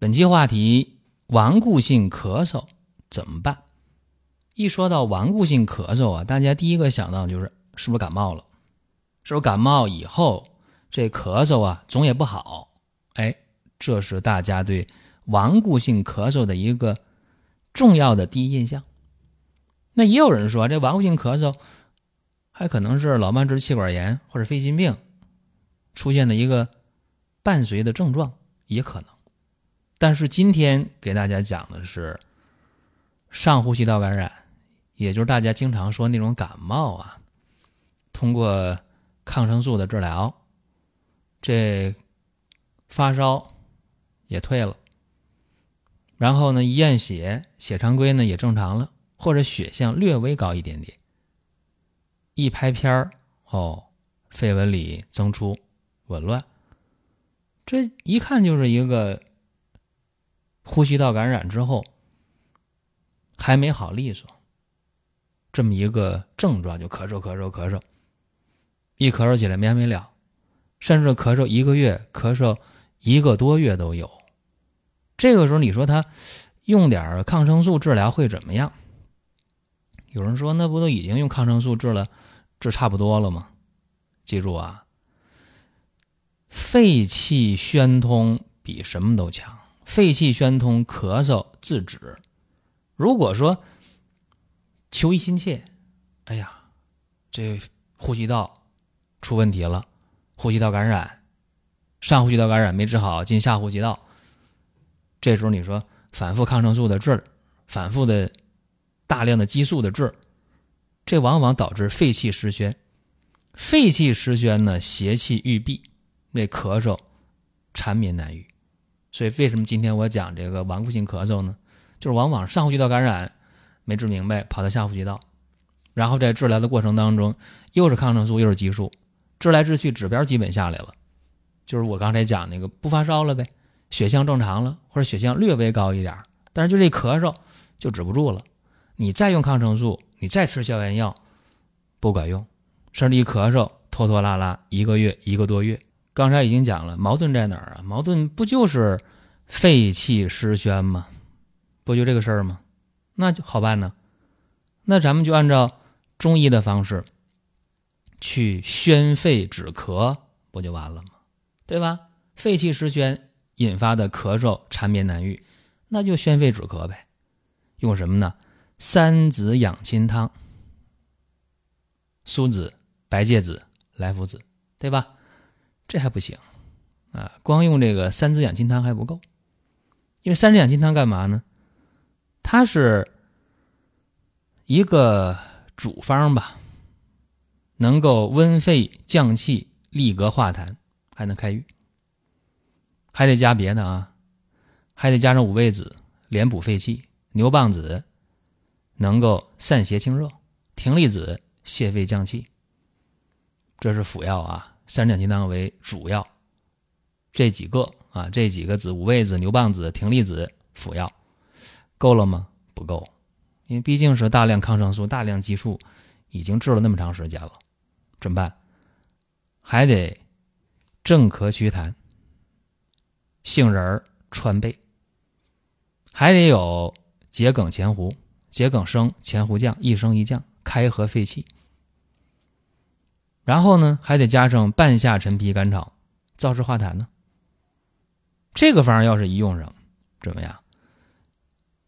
本期话题：顽固性咳嗽怎么办？一说到顽固性咳嗽啊，大家第一个想到就是是不是感冒了？是不是感冒以后这咳嗽啊总也不好？哎，这是大家对顽固性咳嗽的一个重要的第一印象。那也有人说，这顽固性咳嗽还可能是老慢支气管炎或者肺心病出现的一个伴随的症状，也可能。但是今天给大家讲的是上呼吸道感染，也就是大家经常说那种感冒啊，通过抗生素的治疗，这发烧也退了，然后呢一验血，血常规呢也正常了，或者血象略微高一点点，一拍片儿哦，肺纹理增出紊乱，这一看就是一个。呼吸道感染之后还没好利索，这么一个症状就咳嗽咳嗽咳嗽，一咳嗽起来没完没了，甚至咳嗽一个月、咳嗽一个多月都有。这个时候你说他用点抗生素治疗会怎么样？有人说那不都已经用抗生素治了，治差不多了吗？记住啊，肺气宣通比什么都强。肺气宣通，咳嗽自止。如果说求医心切，哎呀，这呼吸道出问题了，呼吸道感染，上呼吸道感染没治好，进下呼吸道。这时候你说反复抗生素的治，反复的大量的激素的治，这往往导致肺气失宣。肺气失宣呢，邪气郁闭，那咳嗽缠绵难愈。所以，为什么今天我讲这个顽固性咳嗽呢？就是往往上呼吸道感染没治明白，跑到下呼吸道，然后在治疗的过程当中，又是抗生素又是激素，治来治去指标基本下来了，就是我刚才讲那个不发烧了呗，血象正常了，或者血象略微高一点，但是就这咳嗽就止不住了。你再用抗生素，你再吃消炎药，不管用，甚至一咳嗽拖拖拉拉一个月一个多月。刚才已经讲了，矛盾在哪儿啊？矛盾不就是肺气失宣吗？不就这个事儿吗？那就好办呢。那咱们就按照中医的方式去宣肺止咳，不就完了吗？对吧？肺气失宣引发的咳嗽缠绵难愈，那就宣肺止咳呗。用什么呢？三子养亲汤，苏子、白芥子、莱菔子，对吧？这还不行，啊，光用这个三子养亲汤还不够，因为三子养亲汤干嘛呢？它是一个主方吧，能够温肺降气、利膈化痰，还能开郁，还得加别的啊，还得加上五味子，连补肺气；牛蒡子能够散邪清热；葶苈子泻肺降气。这是辅药啊。三两金汤为主要，这几个啊，这几个子五味子、牛蒡子、葶苈子辅药够了吗？不够，因为毕竟是大量抗生素、大量激素，已经治了那么长时间了，怎么办？还得镇咳祛痰，杏仁川贝，还得有桔梗前胡、桔梗生前胡降，一升一降，开合肺气。然后呢，还得加上半夏陈皮甘草，燥湿化痰呢。这个方要是一用上，怎么样？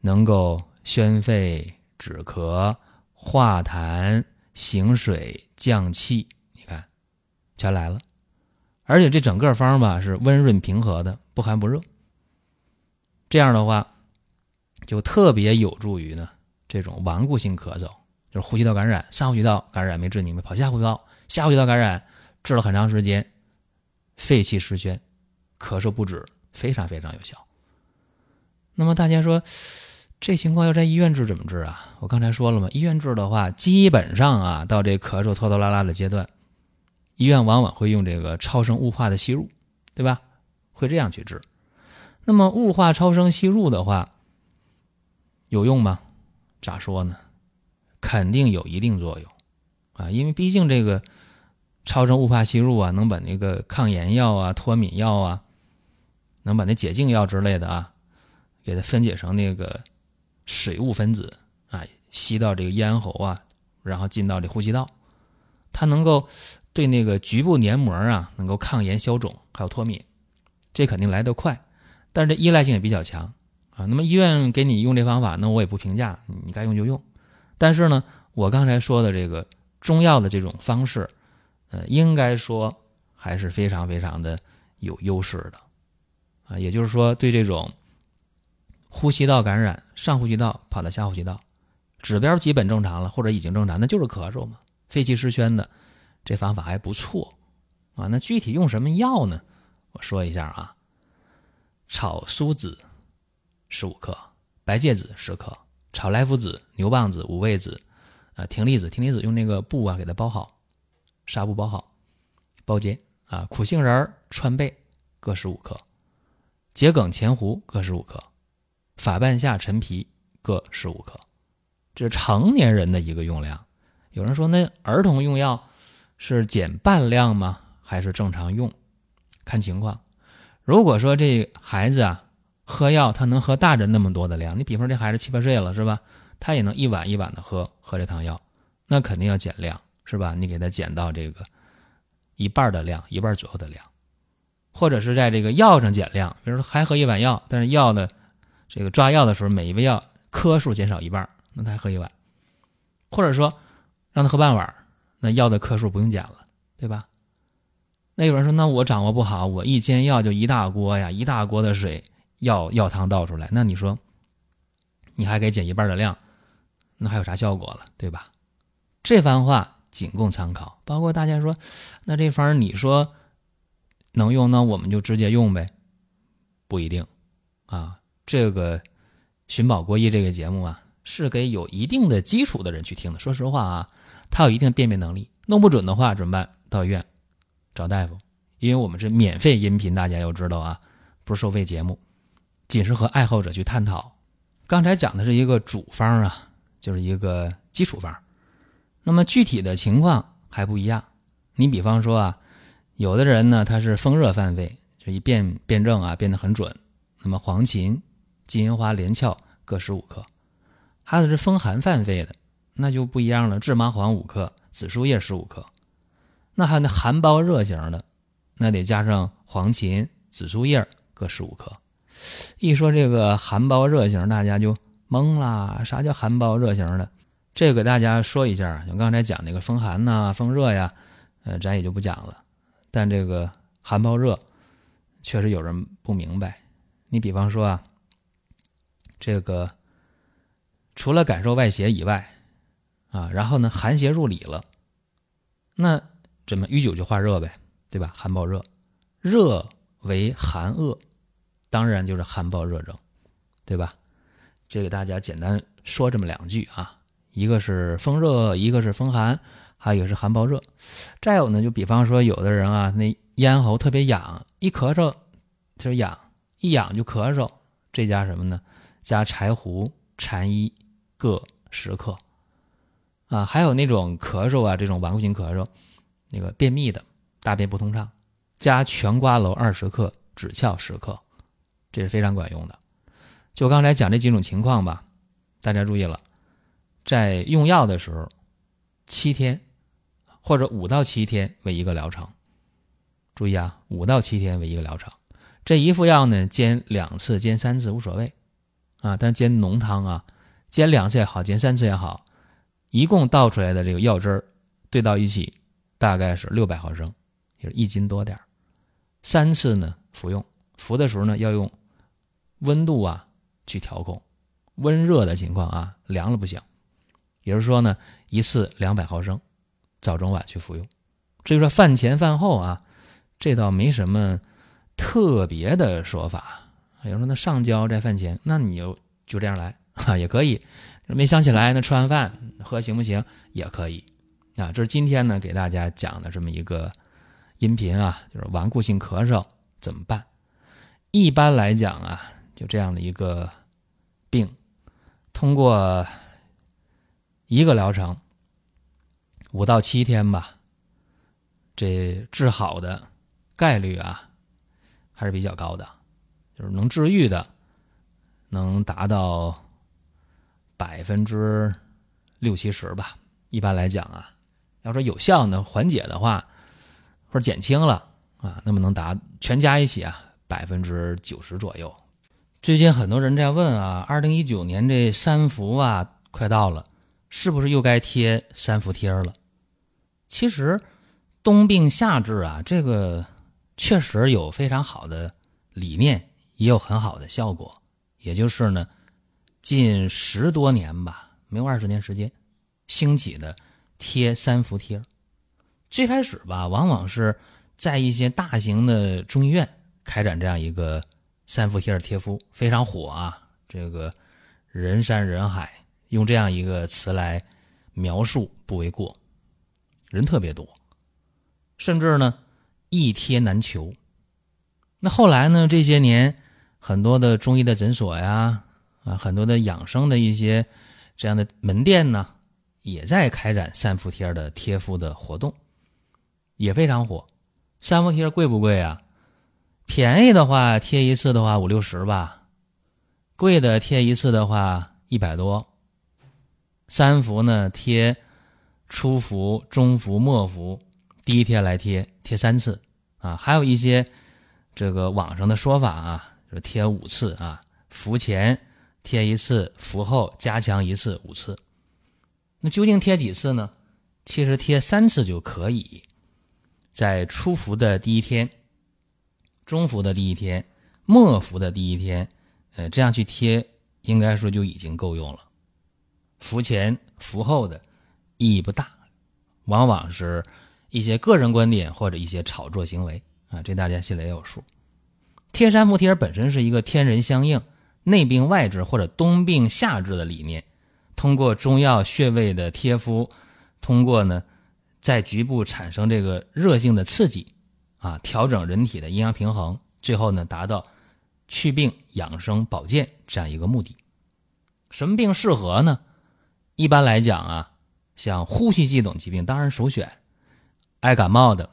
能够宣肺止咳、化痰、行水、降气，你看，全来了。而且这整个方吧是温润平和的，不寒不热。这样的话，就特别有助于呢这种顽固性咳嗽，就是呼吸道感染、上呼吸道感染没治明白，跑下呼吸道。下呼吸道感染治了很长时间，肺气失宣，咳嗽不止，非常非常有效。那么大家说，这情况要在医院治怎么治啊？我刚才说了嘛，医院治的话，基本上啊，到这咳嗽拖拖拉拉的阶段，医院往往会用这个超声雾化的吸入，对吧？会这样去治。那么雾化超声吸入的话，有用吗？咋说呢？肯定有一定作用啊，因为毕竟这个超声雾化吸入啊，能把那个抗炎药啊、脱敏药啊，能把那解痉药之类的啊，给它分解成那个水雾分子啊，吸到这个咽喉啊，然后进到这呼吸道，它能够对那个局部黏膜啊，能够抗炎消肿，还有脱敏，这肯定来得快，但是这依赖性也比较强啊。那么医院给你用这方法，那我也不评价，你该用就用。但是呢，我刚才说的这个中药的这种方式，呃，应该说还是非常非常的有优势的，啊，也就是说，对这种呼吸道感染，上呼吸道跑到下呼吸道，指标基本正常了，或者已经正常，那就是咳嗽嘛，肺气失宣的，这方法还不错，啊，那具体用什么药呢？我说一下啊，炒苏子十五克，白芥子十克。炒莱菔子、牛蒡子、五味子，啊，葶苈子，葶苈子用那个布啊给它包好，纱布包好，包煎啊。苦杏仁、川贝各十五克，桔梗、前胡各十五克，法半夏、陈皮各十五克。这是成年人的一个用量。有人说，那儿童用药是减半量吗？还是正常用？看情况。如果说这孩子啊。喝药，他能喝大人那么多的量。你比方这孩子七八岁了，是吧？他也能一碗一碗的喝喝这汤药，那肯定要减量，是吧？你给他减到这个一半的量，一半左右的量，或者是在这个药上减量，比如说还喝一碗药，但是药的这个抓药的时候，每一味药颗数减少一半，那他还喝一碗，或者说让他喝半碗，那药的颗数不用减了，对吧？那有人说，那我掌握不好，我一煎药就一大锅呀，一大锅的水。药药汤倒出来，那你说，你还给减一半的量，那还有啥效果了，对吧？这番话仅供参考。包括大家说，那这方你说能用，那我们就直接用呗？不一定啊。这个《寻宝国医》这个节目啊，是给有一定的基础的人去听的。说实话啊，他有一定辨别能力。弄不准的话怎么办？到医院找大夫，因为我们是免费音频，大家要知道啊，不是收费节目。仅是和爱好者去探讨。刚才讲的是一个主方啊，就是一个基础方。那么具体的情况还不一样。你比方说啊，有的人呢他是风热犯肺，这一辨辨证啊变得很准。那么黄芩、金银花、连翘各十五克。还有是风寒犯肺的，那就不一样了，制麻黄五克，紫苏叶十五克。那还有那寒包热型的，那得加上黄芩、紫苏叶各十五克。一说这个寒包热型，大家就懵啦。啥叫寒包热型的？这个大家说一下。像刚才讲那个风寒呐、风热呀，呃，咱也就不讲了。但这个寒包热，确实有人不明白。你比方说啊，这个除了感受外邪以外，啊，然后呢寒邪入里了，那怎么淤久就化热呗，对吧？寒暴热，热为寒恶。当然就是寒暴热症，对吧？这个大家简单说这么两句啊，一个是风热，一个是风寒，还有一个是寒暴热。再有呢，就比方说有的人啊，那咽喉特别痒，一咳嗽就是痒，一痒就咳嗽，这加什么呢？加柴胡、蝉衣各十克啊。还有那种咳嗽啊，这种顽固性咳嗽，那个便秘的，大便不通畅，加全瓜蒌二十克，枳壳十克。这是非常管用的。就刚才讲这几种情况吧，大家注意了，在用药的时候，七天或者五到七天为一个疗程。注意啊，五到七天为一个疗程。这一副药呢，煎两次、煎三次无所谓啊，但是煎浓汤啊，煎两次也好，煎三次也好，一共倒出来的这个药汁儿兑到一起，大概是六百毫升，就是一斤多点儿。三次呢服用，服的时候呢要用。温度啊，去调控，温热的情况啊，凉了不行。也就是说呢，一次两百毫升，早中晚去服用。至于说饭前饭后啊，这倒没什么特别的说法。有人说那上交在饭前，那你就就这样来啊，也可以。没想起来，那吃完饭喝行不行？也可以。啊，这是今天呢给大家讲的这么一个音频啊，就是顽固性咳嗽怎么办？一般来讲啊，就这样的一个病，通过一个疗程，五到七天吧，这治好的概率啊还是比较高的。就是能治愈的，能达到百分之六七十吧。一般来讲啊，要说有效的缓解的话，或者减轻了啊，那么能达全加一起啊，百分之九十左右。最近很多人在问啊，二零一九年这三伏啊快到了，是不是又该贴三伏贴了？其实冬病夏治啊，这个确实有非常好的理念。也有很好的效果，也就是呢，近十多年吧，没有二十年时间，兴起的贴三伏贴。最开始吧，往往是在一些大型的中医院开展这样一个三伏贴的贴敷，非常火啊。这个人山人海，用这样一个词来描述不为过，人特别多，甚至呢一贴难求。那后来呢，这些年。很多的中医的诊所呀，啊，很多的养生的一些这样的门店呢，也在开展三伏贴的贴敷的活动，也非常火。三伏贴贵不贵啊？便宜的话贴一次的话五六十吧，贵的贴一次的话一百多。三伏呢贴初伏、中伏、末伏，第一天来贴贴三次啊，还有一些这个网上的说法啊。就贴五次啊，伏前贴一次，伏后加强一次，五次。那究竟贴几次呢？其实贴三次就可以，在初伏的第一天、中伏的第一天、末伏的第一天，呃，这样去贴，应该说就已经够用了。伏前、伏后的意义不大，往往是一些个人观点或者一些炒作行为啊，这大家心里也有数。贴三伏贴本身是一个天人相应、内病外治或者冬病夏治的理念，通过中药穴位的贴敷，通过呢在局部产生这个热性的刺激，啊，调整人体的阴阳平衡，最后呢达到祛病养生保健这样一个目的。什么病适合呢？一般来讲啊，像呼吸系统疾病当然首选，爱感冒的、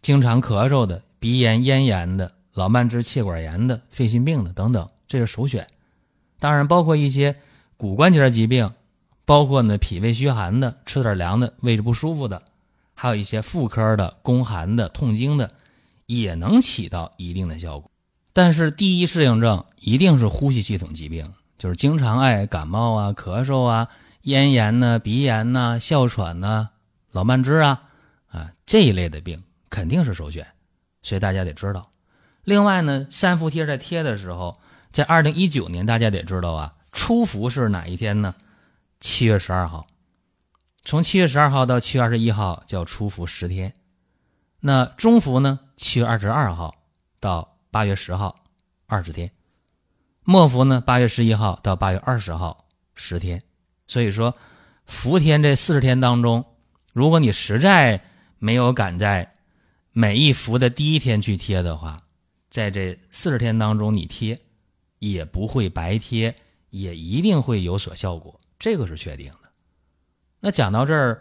经常咳嗽的、鼻炎、咽炎的。老慢支、气管炎的、肺心病的等等，这是首选。当然，包括一些骨关节疾病，包括呢脾胃虚寒的、吃点凉的、胃着不舒服的，还有一些妇科的、宫寒的、痛经的，也能起到一定的效果。但是，第一适应症一定是呼吸系统疾病，就是经常爱感冒啊、咳嗽啊、咽炎呢、鼻炎呐、哮喘呐、老慢支啊啊这一类的病肯定是首选。所以大家得知道。另外呢，三伏贴在贴的时候，在二零一九年，大家得知道啊，初伏是哪一天呢？七月十二号，从七月十二号到七月二十一号叫初伏十天。那中伏呢？七月二十二号到八月十号，二十天。末伏呢？八月十一号到八月二十号，十天。所以说，伏天这四十天当中，如果你实在没有赶在每一伏的第一天去贴的话，在这四十天当中，你贴也不会白贴，也一定会有所效果，这个是确定。那讲到这儿，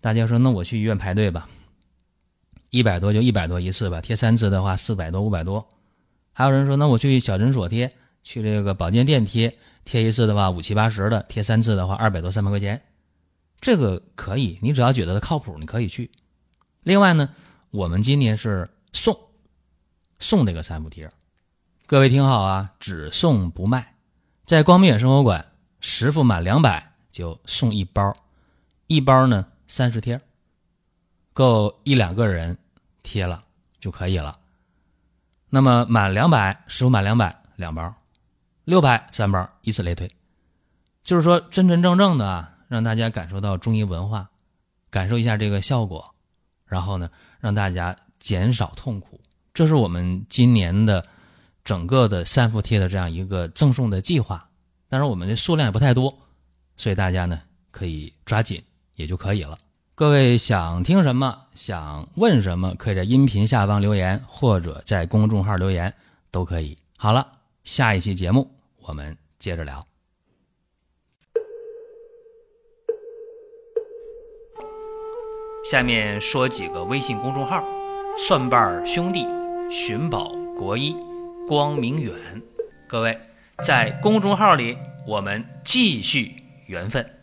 大家说，那我去医院排队吧，一百多就一百多一次吧，贴三次的话四百多五百多。还有人说，那我去小诊所贴，去这个保健店贴，贴一次的话五七八十的，贴三次的话二百多三百块钱，这个可以，你只要觉得它靠谱，你可以去。另外呢，我们今年是送。送这个三伏贴，各位听好啊，只送不卖。在光明远生活馆，十副满两百就送一包，一包呢三十贴，够一两个人贴了就可以了。那么满两百，十副满两百两包，六百三包，以此类推。就是说真真正正的啊，让大家感受到中医文化，感受一下这个效果，然后呢，让大家减少痛苦。这是我们今年的整个的三伏贴的这样一个赠送的计划。但是我们的数量也不太多，所以大家呢可以抓紧也就可以了。各位想听什么，想问什么，可以在音频下方留言，或者在公众号留言都可以。好了，下一期节目我们接着聊。下面说几个微信公众号：蒜瓣兄弟、寻宝国医、光明远。各位在公众号里，我们继续缘分。